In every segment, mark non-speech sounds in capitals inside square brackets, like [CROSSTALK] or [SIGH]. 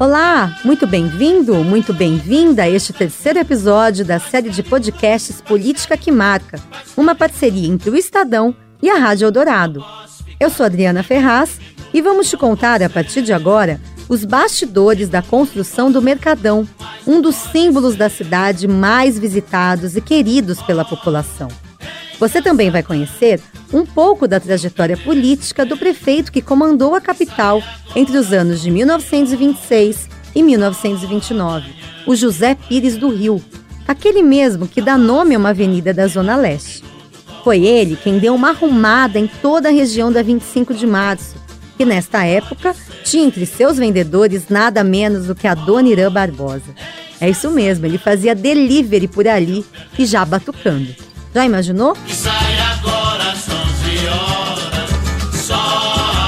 Olá, muito bem-vindo, muito bem-vinda a este terceiro episódio da série de podcasts Política que Marca, uma parceria entre o Estadão e a Rádio Eldorado. Eu sou Adriana Ferraz e vamos te contar a partir de agora os bastidores da construção do Mercadão, um dos símbolos da cidade mais visitados e queridos pela população. Você também vai conhecer um pouco da trajetória política do prefeito que comandou a capital entre os anos de 1926 e 1929, o José Pires do Rio, aquele mesmo que dá nome a uma avenida da Zona Leste. Foi ele quem deu uma arrumada em toda a região da 25 de março, que nesta época tinha entre seus vendedores nada menos do que a Dona Irã Barbosa. É isso mesmo, ele fazia delivery por ali e já batucando. Já imaginou? Sai agora, horas, só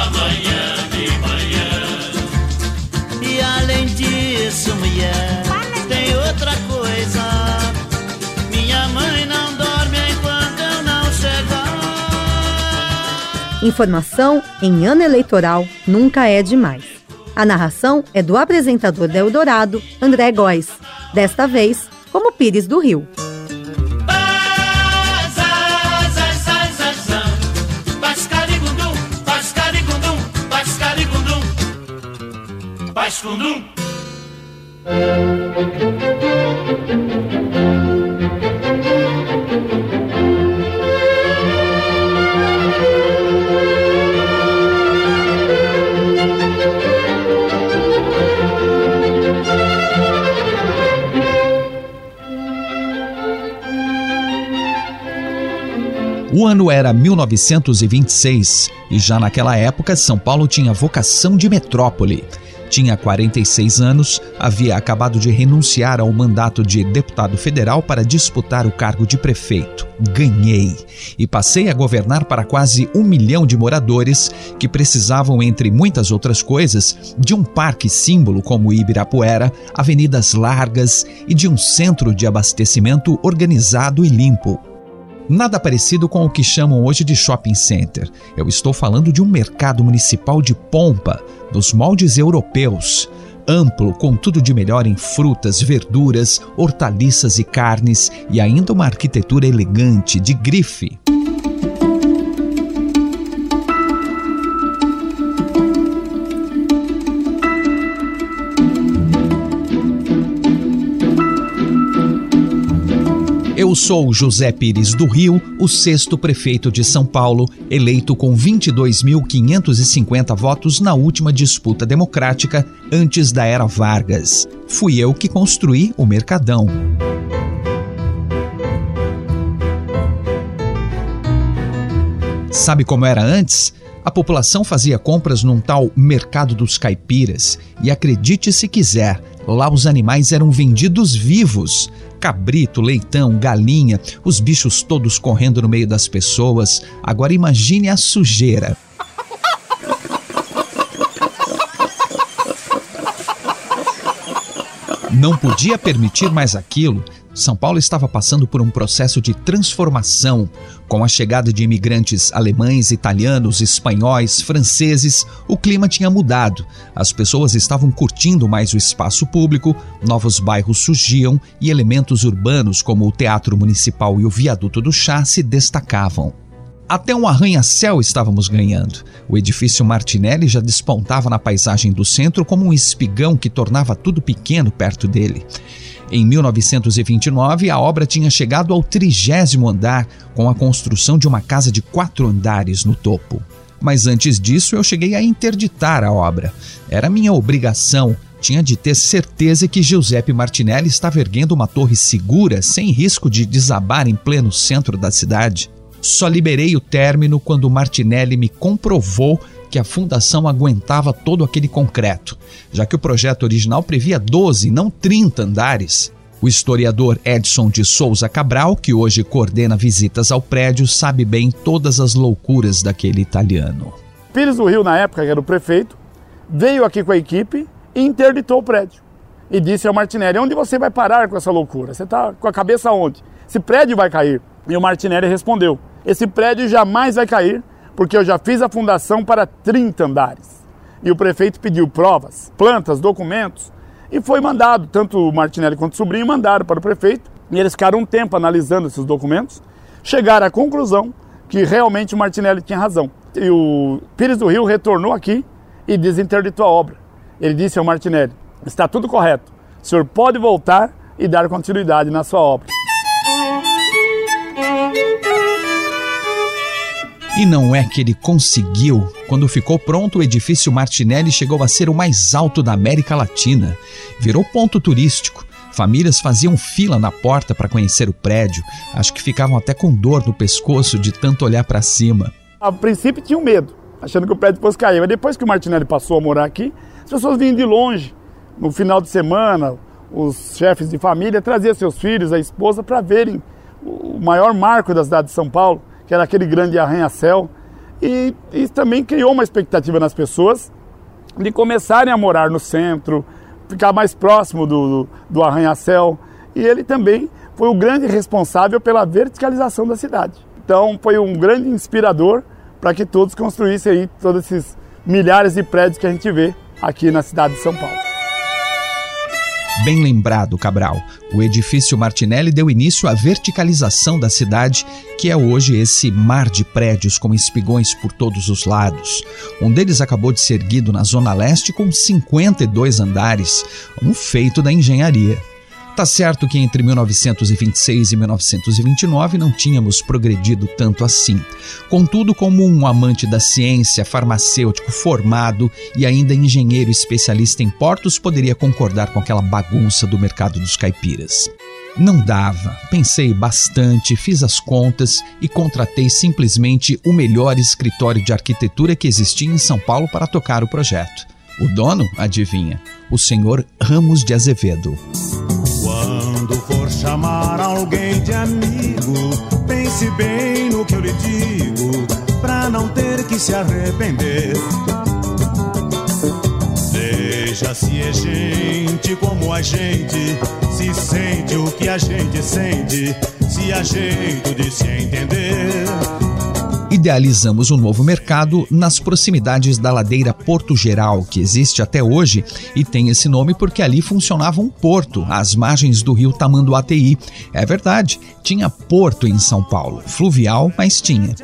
amanhã de manhã. E além disso, mulher, tem outra coisa. Minha mãe não dorme enquanto eu não chegar. Informação em ano eleitoral nunca é demais. A narração é do apresentador da Eldorado, André Góes, desta vez como Pires do Rio. O ano era 1926 e já naquela época São Paulo tinha vocação de metrópole. Tinha 46 anos, havia acabado de renunciar ao mandato de deputado federal para disputar o cargo de prefeito. Ganhei e passei a governar para quase um milhão de moradores que precisavam, entre muitas outras coisas, de um parque símbolo como Ibirapuera, avenidas largas e de um centro de abastecimento organizado e limpo. Nada parecido com o que chamam hoje de shopping center. Eu estou falando de um mercado municipal de pompa, dos moldes europeus. Amplo, com tudo de melhor em frutas, verduras, hortaliças e carnes, e ainda uma arquitetura elegante, de grife. Eu sou José Pires do Rio, o sexto prefeito de São Paulo, eleito com 22.550 votos na última disputa democrática antes da era Vargas. Fui eu que construí o Mercadão. Sabe como era antes? A população fazia compras num tal Mercado dos Caipiras e acredite se quiser, lá os animais eram vendidos vivos cabrito, leitão, galinha, os bichos todos correndo no meio das pessoas. Agora imagine a sujeira. Não podia permitir mais aquilo. São Paulo estava passando por um processo de transformação. Com a chegada de imigrantes alemães, italianos, espanhóis, franceses, o clima tinha mudado. As pessoas estavam curtindo mais o espaço público, novos bairros surgiam e elementos urbanos como o Teatro Municipal e o Viaduto do Chá se destacavam. Até um arranha-céu estávamos ganhando. O edifício Martinelli já despontava na paisagem do centro como um espigão que tornava tudo pequeno perto dele. Em 1929, a obra tinha chegado ao trigésimo andar, com a construção de uma casa de quatro andares no topo. Mas antes disso, eu cheguei a interditar a obra. Era minha obrigação tinha de ter certeza que Giuseppe Martinelli estava erguendo uma torre segura, sem risco de desabar em pleno centro da cidade. Só liberei o término quando Martinelli me comprovou que a fundação aguentava todo aquele concreto, já que o projeto original previa 12, não 30 andares. O historiador Edson de Souza Cabral, que hoje coordena visitas ao prédio, sabe bem todas as loucuras daquele italiano. Pires do Rio, na época, que era o prefeito, veio aqui com a equipe e interditou o prédio. E disse ao Martinelli: onde você vai parar com essa loucura? Você está com a cabeça onde? Esse prédio vai cair. E o Martinelli respondeu: esse prédio jamais vai cair, porque eu já fiz a fundação para 30 andares. e o prefeito pediu provas, plantas, documentos, e foi mandado, tanto o Martinelli quanto o sobrinho mandaram para o prefeito, e eles ficaram um tempo analisando esses documentos, chegaram à conclusão que realmente o Martinelli tinha razão. E o Pires do Rio retornou aqui e desinterditou a obra. Ele disse ao Martinelli: está tudo correto, o senhor pode voltar e dar continuidade na sua obra. E não é que ele conseguiu. Quando ficou pronto, o edifício Martinelli chegou a ser o mais alto da América Latina. Virou ponto turístico. Famílias faziam fila na porta para conhecer o prédio. Acho que ficavam até com dor no pescoço de tanto olhar para cima. A princípio tinham medo, achando que o prédio depois caía. Mas depois que o Martinelli passou a morar aqui, as pessoas vinham de longe. No final de semana, os chefes de família traziam seus filhos, a esposa, para verem o maior marco da cidade de São Paulo que era aquele grande arranha-céu. E isso também criou uma expectativa nas pessoas de começarem a morar no centro, ficar mais próximo do, do, do arranha-céu. E ele também foi o grande responsável pela verticalização da cidade. Então foi um grande inspirador para que todos construíssem aí todos esses milhares de prédios que a gente vê aqui na cidade de São Paulo. Bem lembrado, Cabral. O edifício Martinelli deu início à verticalização da cidade, que é hoje esse mar de prédios com espigões por todos os lados. Um deles acabou de ser erguido na Zona Leste com 52 andares, um feito da engenharia. Tá certo que entre 1926 e 1929 não tínhamos progredido tanto assim. Contudo, como um amante da ciência, farmacêutico formado e ainda engenheiro especialista em portos, poderia concordar com aquela bagunça do mercado dos caipiras. Não dava. Pensei bastante, fiz as contas e contratei simplesmente o melhor escritório de arquitetura que existia em São Paulo para tocar o projeto. O dono, adivinha? O senhor Ramos de Azevedo. Quando for chamar alguém de amigo, pense bem no que eu lhe digo, pra não ter que se arrepender. Veja se é gente como a gente, se sente o que a gente sente, se há jeito de se entender idealizamos um novo mercado nas proximidades da ladeira Porto Geral, que existe até hoje e tem esse nome porque ali funcionava um porto, às margens do rio Tamanduateí. É verdade, tinha porto em São Paulo, fluvial, mas tinha.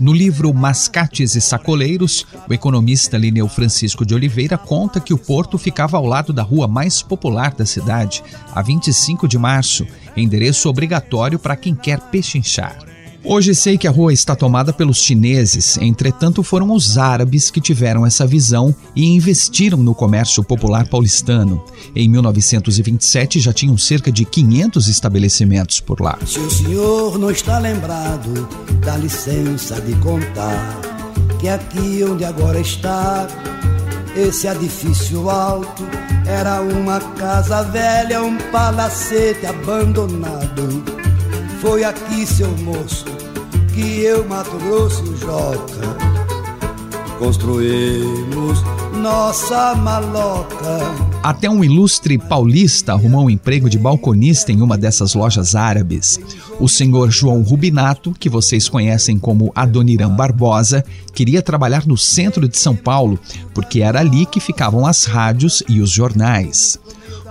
No livro Mascates e Sacoleiros, o economista Lineu Francisco de Oliveira conta que o porto ficava ao lado da rua mais popular da cidade, a 25 de março, endereço obrigatório para quem quer pechinchar. Hoje sei que a rua está tomada pelos chineses, entretanto foram os árabes que tiveram essa visão e investiram no comércio popular paulistano. Em 1927 já tinham cerca de 500 estabelecimentos por lá. Se o senhor não está lembrado, dá licença de contar que aqui onde agora está, esse edifício alto era uma casa velha, um palacete abandonado. Foi aqui, seu moço, que eu, Mato Grosso Joca construímos nossa maloca. Até um ilustre paulista arrumou um emprego de balconista em uma dessas lojas árabes. O senhor João Rubinato, que vocês conhecem como Adoniran Barbosa, queria trabalhar no centro de São Paulo, porque era ali que ficavam as rádios e os jornais.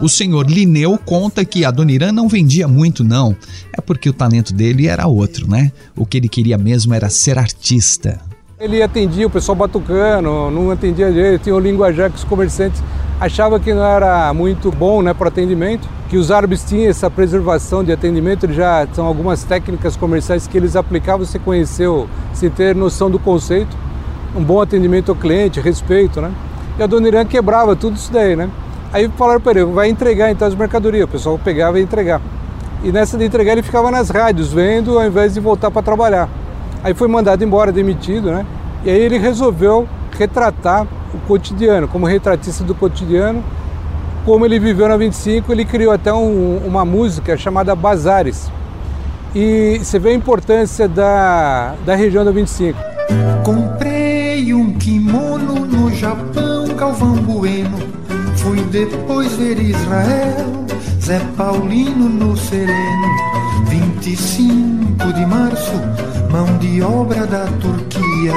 O senhor Lineu conta que a Dona Irã não vendia muito, não. É porque o talento dele era outro, né? O que ele queria mesmo era ser artista. Ele atendia o pessoal batucano, não atendia jeito, tinha o linguajar que os comerciantes achavam que não era muito bom né, para atendimento, que os árabes tinham essa preservação de atendimento, eles já são algumas técnicas comerciais que eles aplicavam, você conheceu, sem ter noção do conceito, um bom atendimento ao cliente, respeito, né? E a Dona Irã quebrava tudo isso daí, né? Aí falaram para ele, vai entregar então as mercadorias. O pessoal pegava e entregar. E nessa de entregar ele ficava nas rádios vendo ao invés de voltar para trabalhar. Aí foi mandado embora, demitido, né? E aí ele resolveu retratar o cotidiano, como retratista do cotidiano. Como ele viveu na 25, ele criou até um, uma música chamada Bazares. E você vê a importância da, da região da 25. Comprei um kimono no Japão, Galvão Bueno Fui depois ver Israel, Zé Paulino no sereno. 25 de março, mão de obra da Turquia.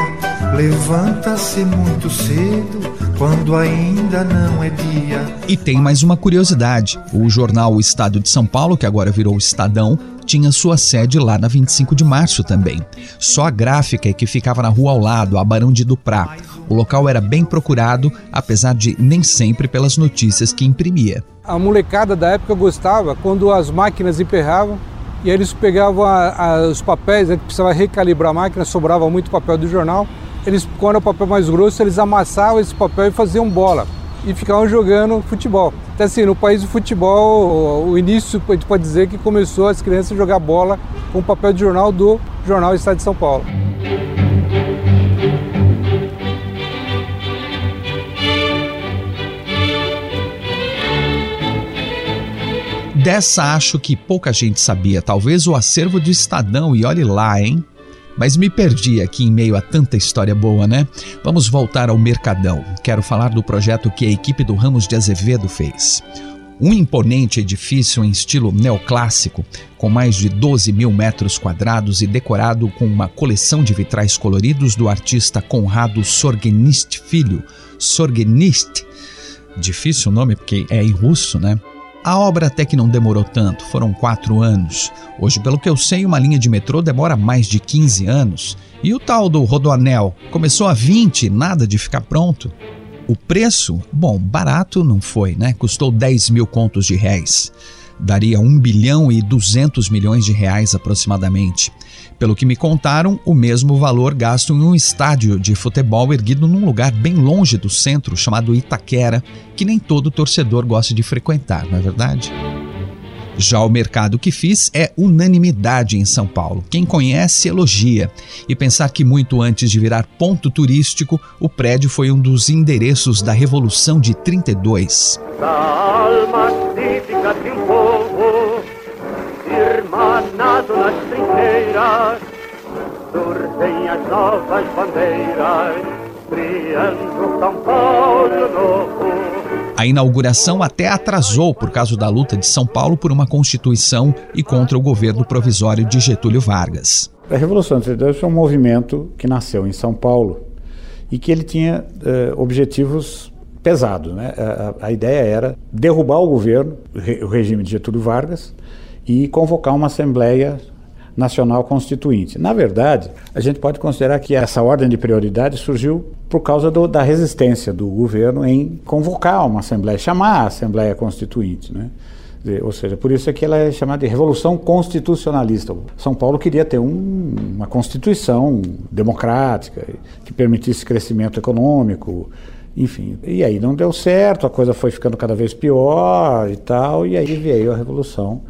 Levanta-se muito cedo, quando ainda não é dia. E tem mais uma curiosidade: o jornal O Estado de São Paulo, que agora virou Estadão, tinha sua sede lá na 25 de março também. Só a gráfica é que ficava na rua ao lado, a Barão de Duprá. O local era bem procurado, apesar de nem sempre pelas notícias que imprimia. A molecada da época gostava quando as máquinas emperravam e eles pegavam a, a, os papéis, né, que precisava recalibrar a máquina, sobrava muito papel do jornal eles, quando é o papel mais grosso, eles amassavam esse papel e faziam bola. E ficavam jogando futebol. Então, assim, no país do futebol, o início, a gente pode dizer que começou as crianças a jogar bola com o papel de jornal do Jornal Estado de São Paulo. Dessa acho que pouca gente sabia, talvez o acervo do Estadão, e olhe lá, hein? Mas me perdi aqui em meio a tanta história boa, né? Vamos voltar ao Mercadão. Quero falar do projeto que a equipe do Ramos de Azevedo fez. Um imponente edifício em estilo neoclássico, com mais de 12 mil metros quadrados e decorado com uma coleção de vitrais coloridos do artista Conrado Sorgenist Filho. Sorgenist, difícil nome porque é em russo, né? A obra até que não demorou tanto, foram quatro anos. Hoje, pelo que eu sei, uma linha de metrô demora mais de 15 anos. E o tal do Rodoanel começou a 20, nada de ficar pronto. O preço, bom, barato não foi, né? Custou 10 mil contos de réis. Daria 1 bilhão e 200 milhões de reais aproximadamente. Pelo que me contaram, o mesmo valor gasto em um estádio de futebol erguido num lugar bem longe do centro, chamado Itaquera, que nem todo torcedor gosta de frequentar, não é verdade? Já o mercado que fiz é unanimidade em São Paulo. Quem conhece, elogia. E pensar que muito antes de virar ponto turístico, o prédio foi um dos endereços da Revolução de 32. Da alma um povo nas trincheiras, surgem as novas bandeiras, criando São Paulo novo. A inauguração até atrasou por causa da luta de São Paulo por uma Constituição e contra o governo provisório de Getúlio Vargas. A Revolução de 32 foi um movimento que nasceu em São Paulo e que ele tinha uh, objetivos pesados. Né? A, a, ideia era derrubar o governo, o regime de Getúlio Vargas, e convocar uma Assembleia Nacional Constituinte. Na verdade, a gente pode considerar que essa ordem de prioridade surgiu por causa do, da resistência do governo em convocar uma Assembleia, chamar a Assembleia Constituinte. Né? Ou seja, por isso é que ela é chamada de Revolução Constitucionalista. São Paulo queria ter um, uma Constituição democrática que permitisse crescimento econômico, enfim. E aí não deu certo, a coisa foi ficando cada vez pior e tal, e aí veio a Revolução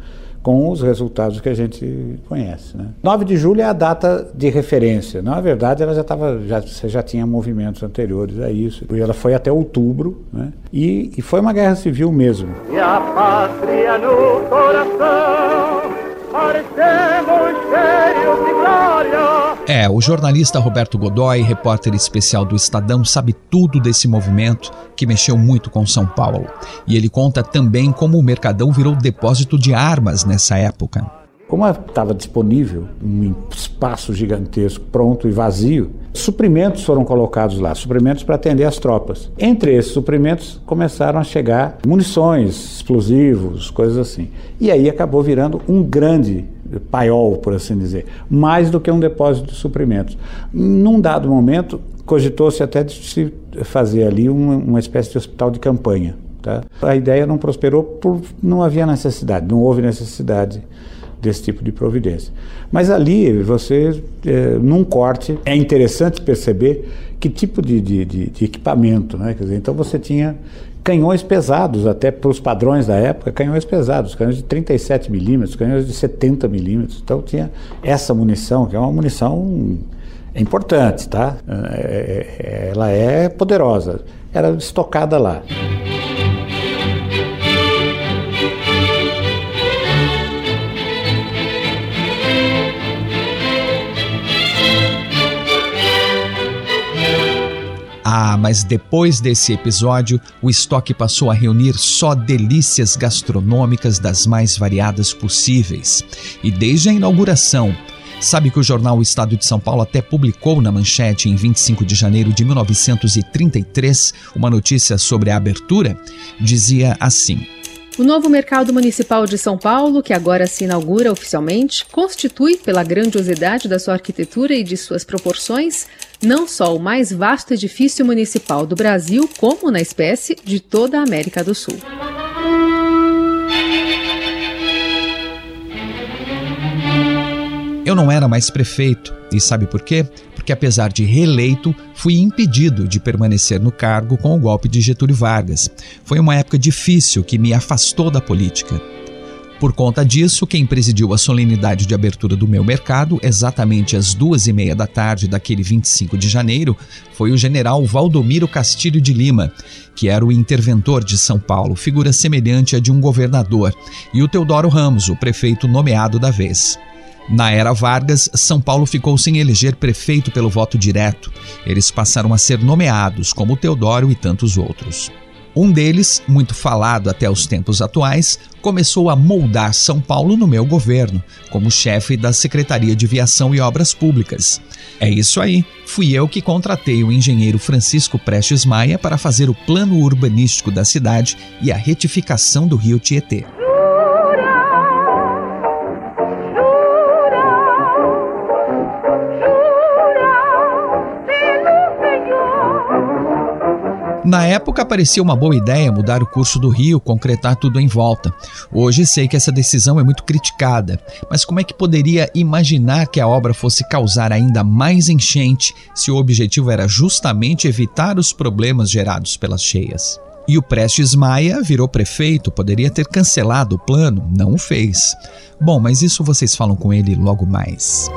com os resultados que a gente conhece. Né? 9 de julho é a data de referência. Na verdade, ela já estava, já, você já tinha movimentos anteriores a isso. E ela foi até outubro, né? e, e foi uma guerra civil mesmo. E a pátria no coração, parecemos cheios de glória. É, o jornalista Roberto Godoy, repórter especial do Estadão, sabe tudo desse movimento que mexeu muito com São Paulo. E ele conta também como o Mercadão virou depósito de armas nessa época. Como estava disponível um espaço gigantesco, pronto e vazio, suprimentos foram colocados lá, suprimentos para atender as tropas. Entre esses suprimentos começaram a chegar munições, explosivos, coisas assim. E aí acabou virando um grande paiol, por assim dizer, mais do que um depósito de suprimentos. Num dado momento, cogitou-se até de se fazer ali uma, uma espécie de hospital de campanha. Tá? A ideia não prosperou por não havia necessidade, não houve necessidade desse tipo de providência. Mas ali, você, é, num corte, é interessante perceber que tipo de, de, de, de equipamento. Né? Quer dizer, então você tinha canhões pesados, até para os padrões da época, canhões pesados, canhões de 37 milímetros, canhões de 70 milímetros. Então tinha essa munição, que é uma munição importante, tá? É, é, ela é poderosa. Era estocada lá. Ah, mas depois desse episódio, o estoque passou a reunir só delícias gastronômicas das mais variadas possíveis. E desde a inauguração, Sabe que o jornal O Estado de São Paulo até publicou na manchete em 25 de janeiro de 1933 uma notícia sobre a abertura? Dizia assim: o novo mercado municipal de São Paulo, que agora se inaugura oficialmente, constitui, pela grandiosidade da sua arquitetura e de suas proporções, não só o mais vasto edifício municipal do Brasil, como, na espécie, de toda a América do Sul. Eu não era mais prefeito, e sabe por quê? Porque, apesar de reeleito, fui impedido de permanecer no cargo com o golpe de Getúlio Vargas. Foi uma época difícil que me afastou da política. Por conta disso, quem presidiu a solenidade de abertura do meu mercado, exatamente às duas e meia da tarde daquele 25 de janeiro, foi o general Valdomiro Castilho de Lima, que era o interventor de São Paulo, figura semelhante à de um governador, e o Teodoro Ramos, o prefeito nomeado da vez. Na era Vargas, São Paulo ficou sem eleger prefeito pelo voto direto. Eles passaram a ser nomeados, como Teodoro e tantos outros. Um deles, muito falado até os tempos atuais, começou a moldar São Paulo no meu governo, como chefe da Secretaria de Viação e Obras Públicas. É isso aí, fui eu que contratei o engenheiro Francisco Prestes Maia para fazer o plano urbanístico da cidade e a retificação do rio Tietê. Na época parecia uma boa ideia mudar o curso do rio, concretar tudo em volta. Hoje sei que essa decisão é muito criticada, mas como é que poderia imaginar que a obra fosse causar ainda mais enchente se o objetivo era justamente evitar os problemas gerados pelas cheias? E o Prestes Maia virou prefeito, poderia ter cancelado o plano, não o fez. Bom, mas isso vocês falam com ele logo mais.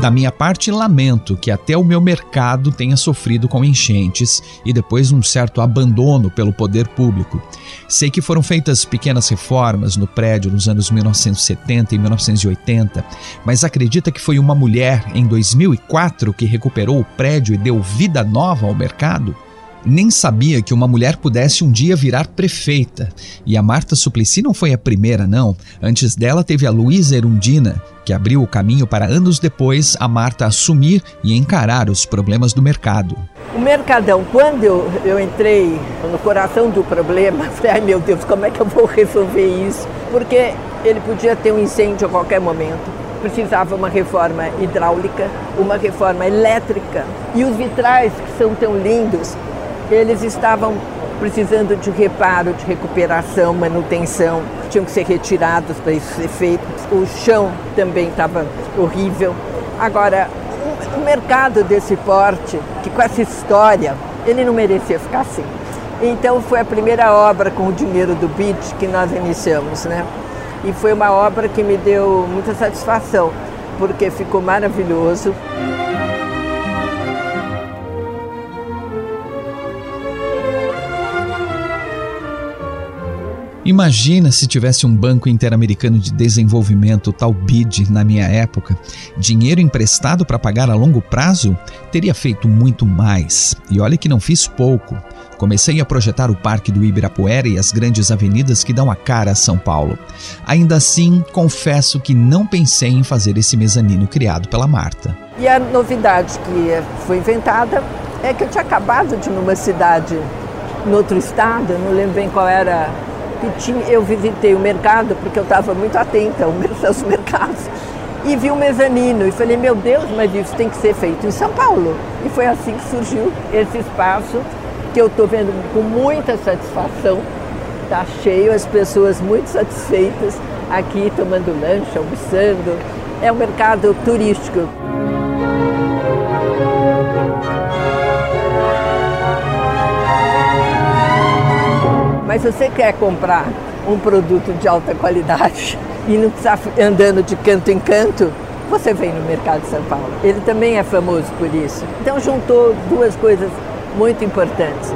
Da minha parte, lamento que até o meu mercado tenha sofrido com enchentes e depois um certo abandono pelo poder público. Sei que foram feitas pequenas reformas no prédio nos anos 1970 e 1980, mas acredita que foi uma mulher em 2004 que recuperou o prédio e deu vida nova ao mercado? Nem sabia que uma mulher pudesse um dia virar prefeita. E a Marta Suplicy não foi a primeira, não. Antes dela teve a Luísa Erundina, que abriu o caminho para anos depois a Marta assumir e encarar os problemas do mercado. O Mercadão, quando eu, eu entrei no coração do problema, [LAUGHS] falei, ai meu Deus, como é que eu vou resolver isso? Porque ele podia ter um incêndio a qualquer momento precisava uma reforma hidráulica, uma reforma elétrica. E os vitrais, que são tão lindos, eles estavam precisando de reparo, de recuperação, manutenção, tinham que ser retirados para isso ser feito. O chão também estava horrível. Agora, um mercado desse porte, que com essa história, ele não merecia ficar assim. Então foi a primeira obra com o dinheiro do BID que nós iniciamos, né? E foi uma obra que me deu muita satisfação, porque ficou maravilhoso. Imagina se tivesse um banco interamericano de desenvolvimento, tal BID, na minha época. Dinheiro emprestado para pagar a longo prazo? Teria feito muito mais. E olha que não fiz pouco. Comecei a projetar o Parque do Ibirapuera e as grandes avenidas que dão a cara a São Paulo. Ainda assim, confesso que não pensei em fazer esse mezanino criado pela Marta. E a novidade que foi inventada é que eu tinha acabado de ir numa cidade, no outro estado, não lembro bem qual era tinha, eu visitei o mercado porque eu estava muito atenta [LAUGHS] aos mercados e vi um mezanino e falei, meu Deus, mas isso tem que ser feito em São Paulo. E foi assim que surgiu esse espaço que eu estou vendo com muita satisfação. Está cheio, as pessoas muito satisfeitas aqui tomando lanche, almoçando. É um mercado turístico. Se você quer comprar um produto de alta qualidade e não precisar andando de canto em canto, você vem no mercado de São Paulo. Ele também é famoso por isso. Então juntou duas coisas muito importantes.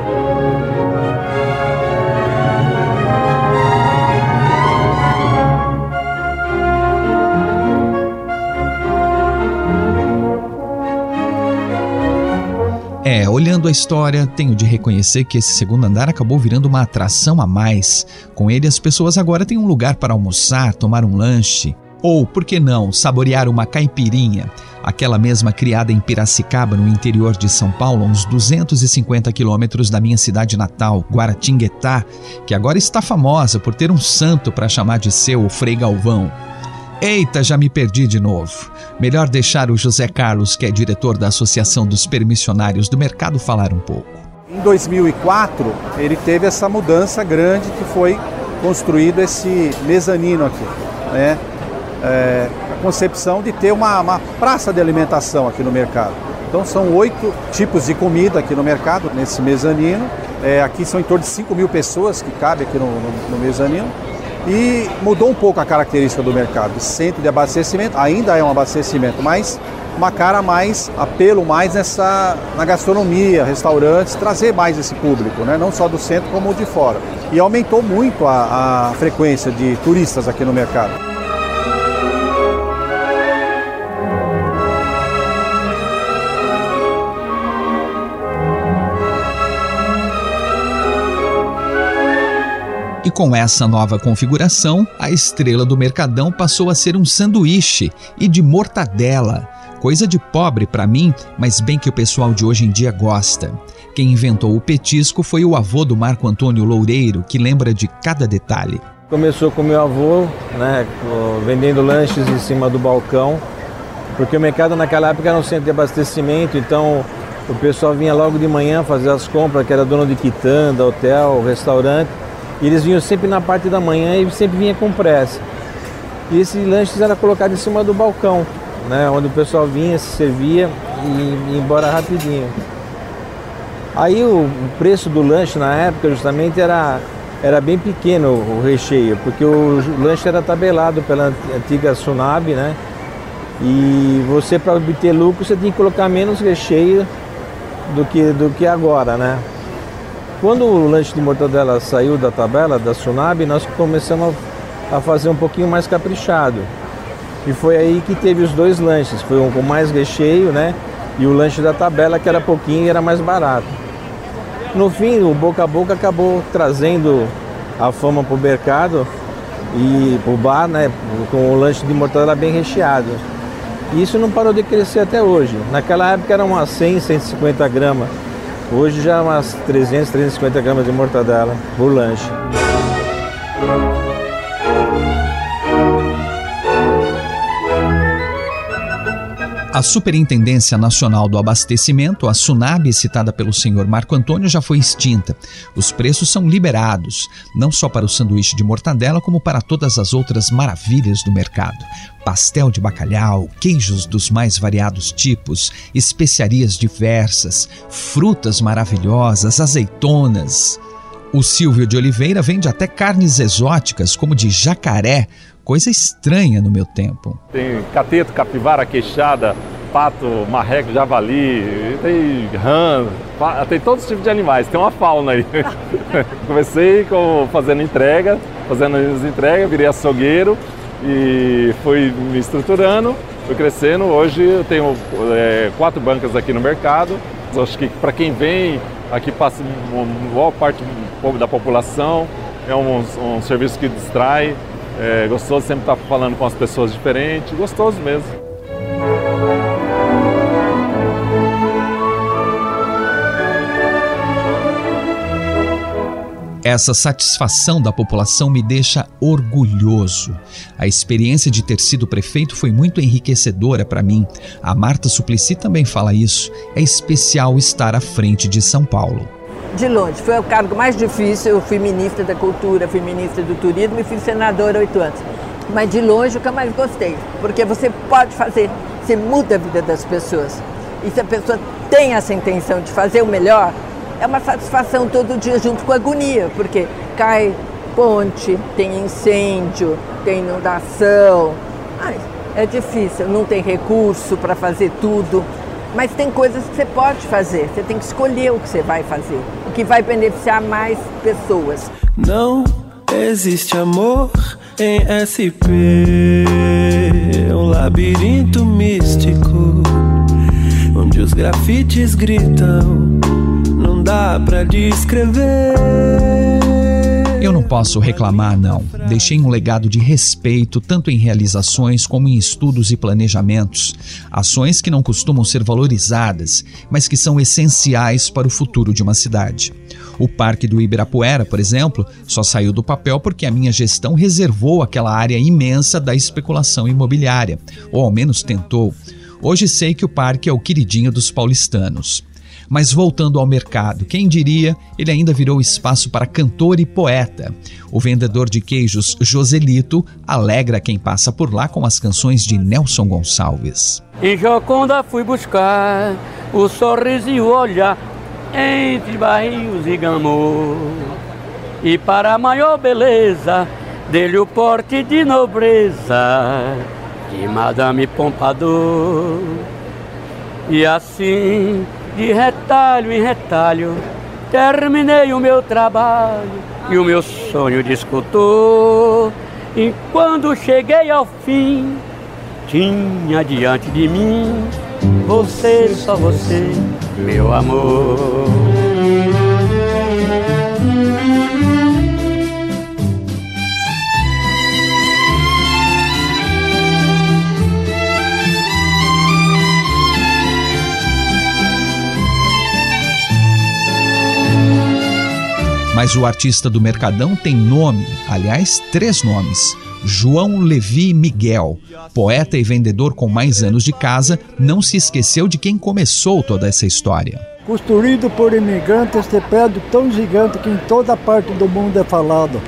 É, olhando a história, tenho de reconhecer que esse segundo andar acabou virando uma atração a mais. Com ele, as pessoas agora têm um lugar para almoçar, tomar um lanche. Ou, por que não, saborear uma caipirinha, aquela mesma criada em Piracicaba, no interior de São Paulo, uns 250 quilômetros da minha cidade natal, Guaratinguetá, que agora está famosa por ter um santo para chamar de seu, o Frei Galvão. Eita, já me perdi de novo. Melhor deixar o José Carlos, que é diretor da Associação dos Permissionários do Mercado, falar um pouco. Em 2004, ele teve essa mudança grande que foi construído esse mezanino aqui, né? É, a concepção de ter uma, uma praça de alimentação aqui no mercado. Então são oito tipos de comida aqui no mercado, nesse mezanino. É, aqui são em torno de 5 mil pessoas que cabe aqui no, no, no mezanino. E mudou um pouco a característica do mercado. Centro de abastecimento, ainda é um abastecimento, mas uma cara mais, apelo mais nessa, na gastronomia, restaurantes, trazer mais esse público, né? não só do centro como de fora. E aumentou muito a, a frequência de turistas aqui no mercado. E com essa nova configuração, a estrela do Mercadão passou a ser um sanduíche e de mortadela. Coisa de pobre para mim, mas bem que o pessoal de hoje em dia gosta. Quem inventou o petisco foi o avô do Marco Antônio Loureiro, que lembra de cada detalhe. Começou com meu avô, né, vendendo lanches em cima do balcão, porque o mercado naquela época era um centro de abastecimento, então o pessoal vinha logo de manhã fazer as compras, que era dono de quitanda, hotel, restaurante, e eles vinham sempre na parte da manhã e sempre vinha com pressa. E esses lanches eram colocados em cima do balcão, né, onde o pessoal vinha, se servia e ia embora rapidinho. Aí o, preço do lanche na época justamente era, era bem pequeno o recheio, porque o lanche era tabelado pela antiga Sunab, né? E você para obter lucro você tinha que colocar menos recheio do que, do que agora, né? Quando o lanche de mortadela saiu da tabela da Sunab, nós começamos a fazer um pouquinho mais caprichado. E foi aí que teve os dois lanches, foi um com mais recheio, né? E o lanche da tabela que era pouquinho e era mais barato. No fim, o boca a boca acabou trazendo a fama para o mercado e para o bar, né? Com o lanche de mortadela bem recheado. E isso não parou de crescer até hoje. Naquela época era umas 100, 150 gramas. Hoje já umas 300, 350 gramas de mortadela por lanche. A Superintendência Nacional do Abastecimento, a SUNAB, citada pelo senhor Marco Antônio, já foi extinta. Os preços são liberados, não só para o sanduíche de mortadela, como para todas as outras maravilhas do mercado. Pastel de bacalhau, queijos dos mais variados tipos, especiarias diversas, frutas maravilhosas, azeitonas. O Silvio de Oliveira vende até carnes exóticas, como de jacaré, coisa estranha no meu tempo. Tem cateto, capivara, queixada, pato, marreco, javali, tem rã, tem todos os tipos de animais, tem uma fauna aí. [LAUGHS] Comecei com, fazendo entrega, fazendo as entregas, virei açougueiro e fui me estruturando, fui crescendo. Hoje eu tenho é, quatro bancas aqui no mercado. Acho que para quem vem, aqui passa uma boa parte da população, é um, um serviço que distrai, é gostoso sempre estar falando com as pessoas diferentes, gostoso mesmo. Essa satisfação da população me deixa orgulhoso. A experiência de ter sido prefeito foi muito enriquecedora para mim. A Marta Suplicy também fala isso. É especial estar à frente de São Paulo de longe. Foi o cargo mais difícil. Eu fui ministra da Cultura, fui ministra do Turismo e fui senadora oito anos. Mas de longe o que eu mais gostei, porque você pode fazer, você muda a vida das pessoas. E se a pessoa tem essa intenção de fazer o melhor, é uma satisfação todo dia junto com a agonia, porque cai ponte, tem incêndio, tem inundação. Ai, é difícil, não tem recurso para fazer tudo. Mas tem coisas que você pode fazer, você tem que escolher o que você vai fazer, o que vai beneficiar mais pessoas. Não existe amor em SP, um labirinto místico, onde os grafites gritam dá pra descrever. Posso reclamar, não. Deixei um legado de respeito, tanto em realizações como em estudos e planejamentos. Ações que não costumam ser valorizadas, mas que são essenciais para o futuro de uma cidade. O Parque do Ibirapuera, por exemplo, só saiu do papel porque a minha gestão reservou aquela área imensa da especulação imobiliária, ou ao menos tentou. Hoje sei que o parque é o queridinho dos paulistanos. Mas voltando ao mercado, quem diria, ele ainda virou espaço para cantor e poeta. O vendedor de queijos Joselito alegra quem passa por lá com as canções de Nelson Gonçalves. Em Joconda fui buscar o sorriso e o olhar entre barris e gamor. E para a maior beleza dele o porte de nobreza de Madame Pompadour. E assim de retalho em retalho, terminei o meu trabalho e o meu sonho de escultor. E quando cheguei ao fim, tinha diante de mim você, só você, meu amor. Mas o artista do Mercadão tem nome, aliás, três nomes. João Levi Miguel, poeta e vendedor com mais anos de casa, não se esqueceu de quem começou toda essa história. Construído por imigrantes, este prédio tão gigante que em toda parte do mundo é falado.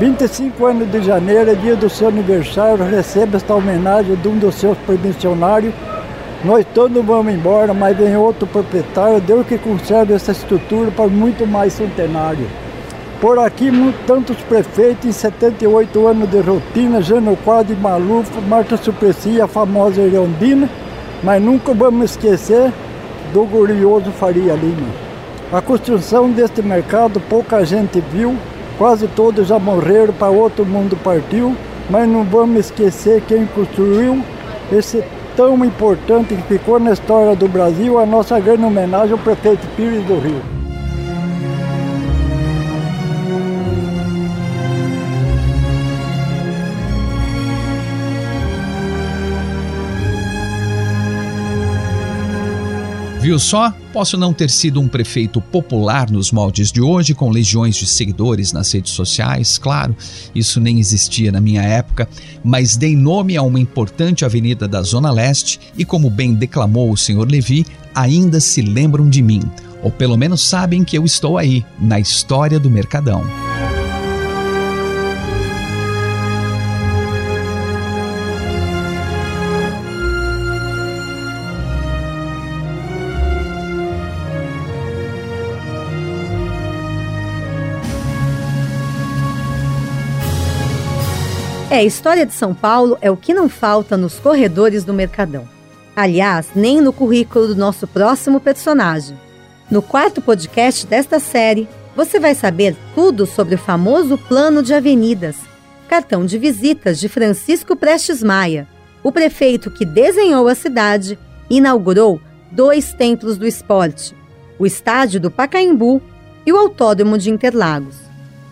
25 anos de janeiro, é dia do seu aniversário, recebe esta homenagem de um dos seus permissionários. Nós todos vamos embora, mas vem outro proprietário, Deus que conserve essa estrutura para muito mais centenário. Por aqui, tantos prefeitos em 78 anos de rotina, Jânio Quadro, Maluf, Marta Suplicy, a famosa Irondina, mas nunca vamos esquecer do glorioso Faria Lima. A construção deste mercado pouca gente viu, quase todos já morreram, para outro mundo partiu, mas não vamos esquecer quem construiu esse tão importante que ficou na história do Brasil, a nossa grande homenagem ao prefeito Pires do Rio. Viu só? Posso não ter sido um prefeito popular nos moldes de hoje, com legiões de seguidores nas redes sociais, claro, isso nem existia na minha época, mas dei nome a uma importante avenida da Zona Leste e, como bem declamou o senhor Levi, ainda se lembram de mim, ou pelo menos sabem que eu estou aí, na história do Mercadão. É, a história de São Paulo é o que não falta nos corredores do Mercadão. Aliás, nem no currículo do nosso próximo personagem. No quarto podcast desta série, você vai saber tudo sobre o famoso plano de avenidas, cartão de visitas de Francisco Prestes Maia, o prefeito que desenhou a cidade e inaugurou dois templos do esporte, o estádio do Pacaembu e o Autódromo de Interlagos.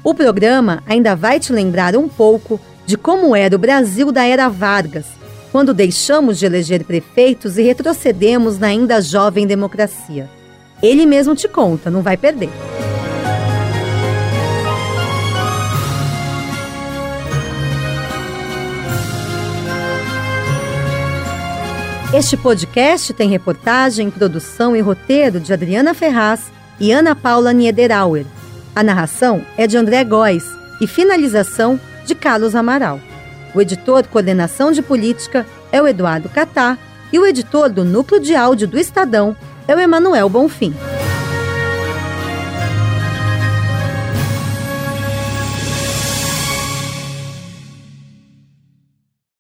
O programa ainda vai te lembrar um pouco de como era o Brasil da era Vargas, quando deixamos de eleger prefeitos e retrocedemos na ainda jovem democracia. Ele mesmo te conta, não vai perder. Este podcast tem reportagem, produção e roteiro de Adriana Ferraz e Ana Paula Niederauer. A narração é de André Góes e finalização de Carlos Amaral. O editor Coordenação de Política é o Eduardo Catá e o editor do Núcleo de Áudio do Estadão é o Emanuel Bonfim.